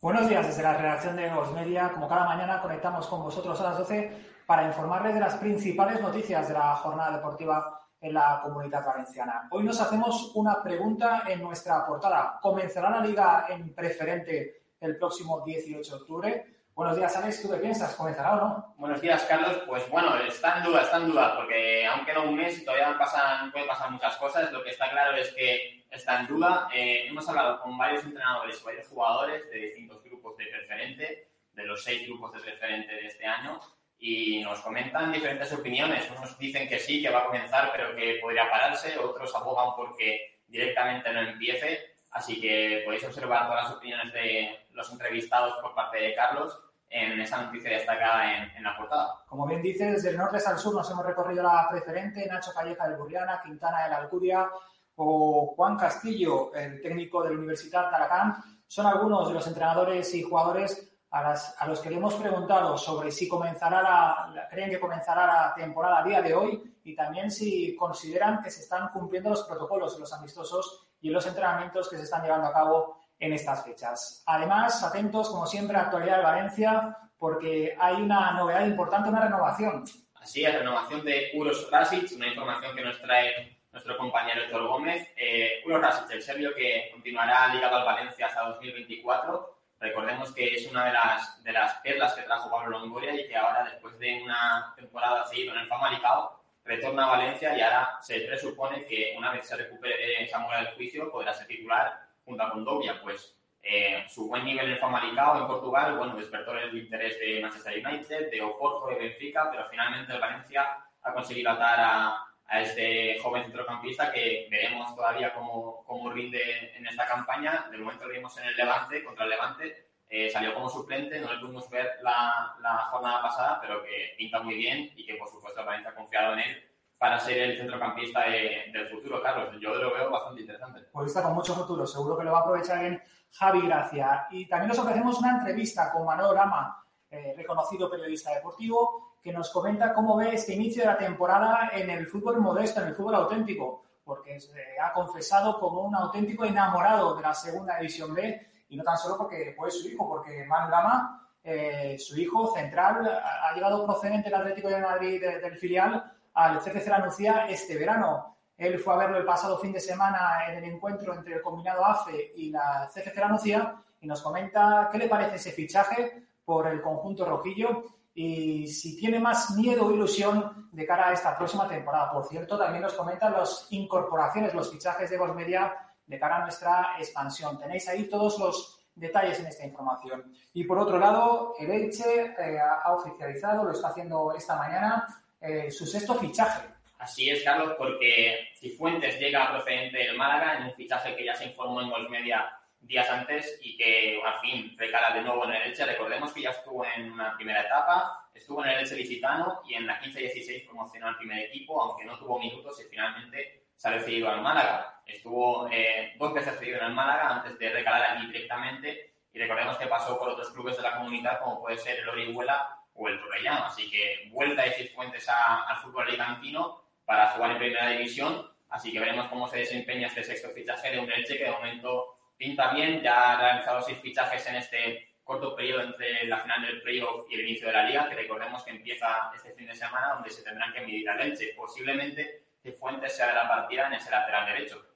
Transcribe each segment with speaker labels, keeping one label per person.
Speaker 1: Buenos días desde la redacción de Os Media. Como cada mañana conectamos con vosotros a las 12 para informarles de las principales noticias de la jornada deportiva en la comunidad valenciana. Hoy nos hacemos una pregunta en nuestra portada. ¿Comenzará la liga en preferente el próximo 18 de octubre? Buenos días, Alex. ¿Tú qué piensas? ¿Comenzará o no?
Speaker 2: Buenos días, Carlos. Pues bueno, está en duda, está en duda, porque aunque no un mes y todavía pasan, pueden pasar muchas cosas, lo que está claro es que está en duda. Eh, hemos hablado con varios entrenadores varios jugadores de distintos grupos de preferente, de los seis grupos de preferente de este año, y nos comentan diferentes opiniones. Unos dicen que sí, que va a comenzar, pero que podría pararse, otros abogan porque directamente no empiece. Así que podéis observar todas las opiniones de los entrevistados por parte de Carlos en esa noticia destacada en, en, la portada.
Speaker 1: Como bien dices, desde el norte el sur nos hemos recorrido la preferente, Nacho Calleja del Burriana, Quintana de la Alcudia o Juan Castillo, el técnico de la Universidad Taracán, son algunos de los entrenadores y jugadores a, las, a los que le hemos preguntado sobre si comenzará la, la, creen que comenzará la temporada a día de hoy y también si consideran que se están cumpliendo los protocolos, los amistosos y los entrenamientos que se están llevando a cabo en estas fechas. Además, atentos, como siempre, a la actualidad de Valencia, porque hay una novedad importante, una renovación.
Speaker 2: Así es, renovación de Uros Rasic, una información que nos trae nuestro compañero Héctor Gómez. Eh, Uros Rasic, el serbio que continuará ligado al Valencia hasta 2024. Recordemos que es una de las, de las perlas que trajo Pablo Longoria y que ahora, después de una temporada seguida en el Famalicao, retorna a Valencia y ahora se presupone que una vez se recupere Samuel del juicio podrá ser titular junto a Condovia, pues eh, su buen nivel en Famalicao, en Portugal, bueno, despertó el interés de Manchester United, de Oporto, de Benfica, pero finalmente el Valencia ha conseguido atar a, a este joven centrocampista que veremos todavía cómo, cómo, rinde en esta campaña. De momento lo vimos en el Levante, contra el Levante, eh, salió como suplente, no le pudimos ver la, la, jornada pasada, pero que pinta muy bien y que por supuesto el Valencia ha confiado en él para ser el centrocampista de, del futuro, Carlos. Yo lo veo bastante interesante.
Speaker 1: Pues está con mucho futuro, seguro que lo va a aprovechar bien Javi Gracia. Y también nos ofrecemos una entrevista con Manuel Lama, eh, reconocido periodista deportivo, que nos comenta cómo ve este inicio de la temporada en el fútbol modesto, en el fútbol auténtico, porque se ha confesado como un auténtico enamorado de la segunda división B, y no tan solo porque fue su hijo, porque Manu Lama, eh, su hijo central, ha, ha llegado procedente del Atlético de Madrid de, del filial al CFC La Nucía este verano. Él fue a verlo el pasado fin de semana en el encuentro entre el combinado AFE y la CFC La Nucía y nos comenta qué le parece ese fichaje por el conjunto rojillo y si tiene más miedo o ilusión de cara a esta próxima temporada. Por cierto, también nos comenta las incorporaciones, los fichajes de Voz Media de cara a nuestra expansión. Tenéis ahí todos los detalles en esta información. Y por otro lado, el Elche eh, ha oficializado, lo está haciendo esta mañana, eh, su sexto fichaje.
Speaker 2: Así es, Carlos, porque Cifuentes llega procedente del Málaga en un fichaje que ya se informó en Gol Media días antes y que al fin recala de nuevo en el Elche. Recordemos que ya estuvo en una primera etapa, estuvo en el Elche licitano y en la 15-16 promocionó al primer equipo, aunque no tuvo minutos y finalmente salió cedido al Málaga. Estuvo eh, dos veces cedido en el Málaga antes de recalar allí directamente y recordemos que pasó por otros clubes de la comunidad como puede ser el Orihuela o el Torrellano. Así que vuelta de Cifuentes al fútbol alicantino para jugar en primera división. Así que veremos cómo se desempeña este sexto fichaje de un Elche que de momento pinta bien. Ya ha realizado seis fichajes en este corto periodo entre la final del playoff y el inicio de la liga, que recordemos que empieza este fin de semana, donde se tendrán que medir al Elche. Posiblemente Cifuentes sea de la partida en ese lateral derecho.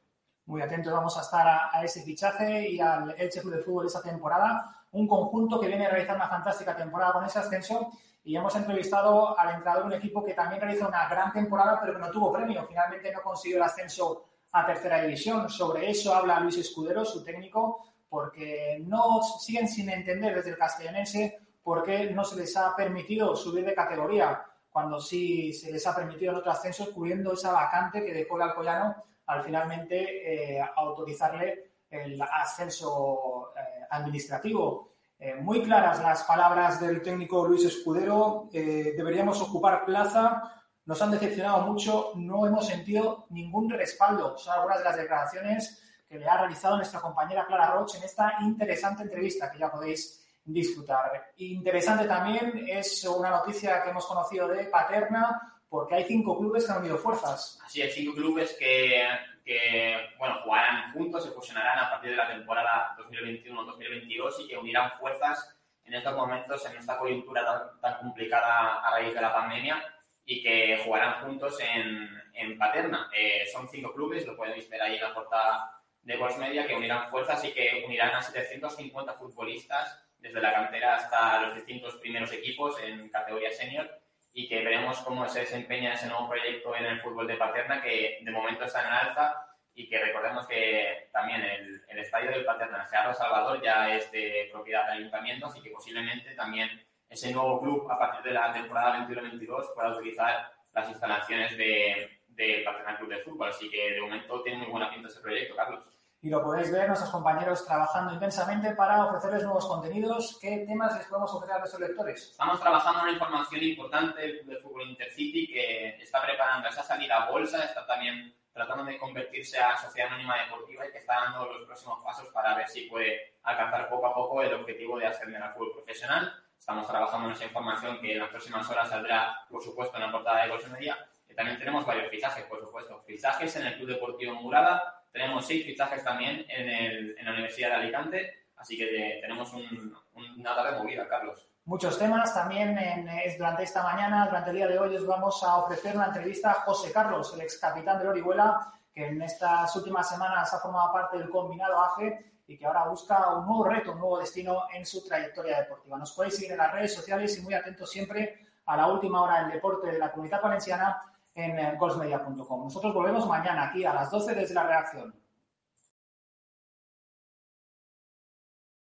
Speaker 1: Muy atentos vamos a estar a, a ese fichaje y al Elche Club de Fútbol esta temporada. Un conjunto que viene a realizar una fantástica temporada con ese ascenso y hemos entrevistado al entrenador de un equipo que también realizó una gran temporada pero que no tuvo premio, finalmente no consiguió el ascenso a tercera división. Sobre eso habla Luis Escudero, su técnico, porque no siguen sin entender desde el castellanense por qué no se les ha permitido subir de categoría cuando sí se les ha permitido en otro ascenso, cubriendo esa vacante que dejó el Alcoyano al finalmente eh, autorizarle el ascenso eh, administrativo. Eh, muy claras las palabras del técnico Luis Escudero. Eh, deberíamos ocupar plaza. Nos han decepcionado mucho. No hemos sentido ningún respaldo. Son algunas de las declaraciones que le ha realizado nuestra compañera Clara Roche en esta interesante entrevista que ya podéis disfrutar. Interesante también es una noticia que hemos conocido de Paterna, porque hay cinco clubes que han unido fuerzas.
Speaker 2: Así, hay cinco clubes que que bueno, jugarán juntos, se fusionarán a partir de la temporada 2021-2022 y que unirán fuerzas en estos momentos, en esta coyuntura tan, complicada a raíz de la pandemia y que jugarán juntos en, en Paterna. Eh, son cinco clubes, lo podéis ver ahí en la portada de Vox Media, que unirán fuerzas y que unirán a 750 futbolistas desde la cantera hasta los distintos primeros equipos en categoría senior y que veremos cómo se desempeña ese nuevo proyecto en el fútbol de Paterna, que de momento está en alza y que recordemos que también el, el estadio del Paterna, Gerardo Salvador, ya es de propiedad del ayuntamiento, así que posiblemente también ese nuevo club a partir de la temporada 21-22 pueda utilizar las instalaciones del de Paterna Club de Fútbol. Así que de momento tiene muy buena pinta ese proyecto, Carlos
Speaker 1: y lo podéis ver nuestros compañeros trabajando intensamente para ofrecerles nuevos contenidos. ¿Qué temas les podemos ofrecer a nuestros lectores?
Speaker 2: Estamos trabajando una información importante del fútbol Intercity que está preparando esa salida a bolsa, está también tratando de convertirse a sociedad anónima deportiva y que está dando los próximos pasos para ver si puede alcanzar poco a poco el objetivo de ascender al fútbol profesional. Estamos trabajando en esa información que en las próximas horas saldrá, por supuesto, en la portada de Bolsa Media. Y también tenemos varios fichajes, por supuesto. Fichajes en el Club Deportivo Murada, tenemos seis fichajes también en, el, en la Universidad de Alicante, así que tenemos un, una tarde movida, Carlos.
Speaker 1: Muchos temas también en, durante esta mañana, durante el día de hoy, os vamos a ofrecer una entrevista a José Carlos, el ex capitán de Orihuela, que en estas últimas semanas ha formado parte del combinado AFE y que ahora busca un nuevo reto, un nuevo destino en su trayectoria deportiva. Nos podéis seguir en las redes sociales y muy atentos siempre a la última hora del deporte de la comunidad valenciana en golfsmedia.com. Nosotros volvemos mañana aquí a las 12 desde la reacción.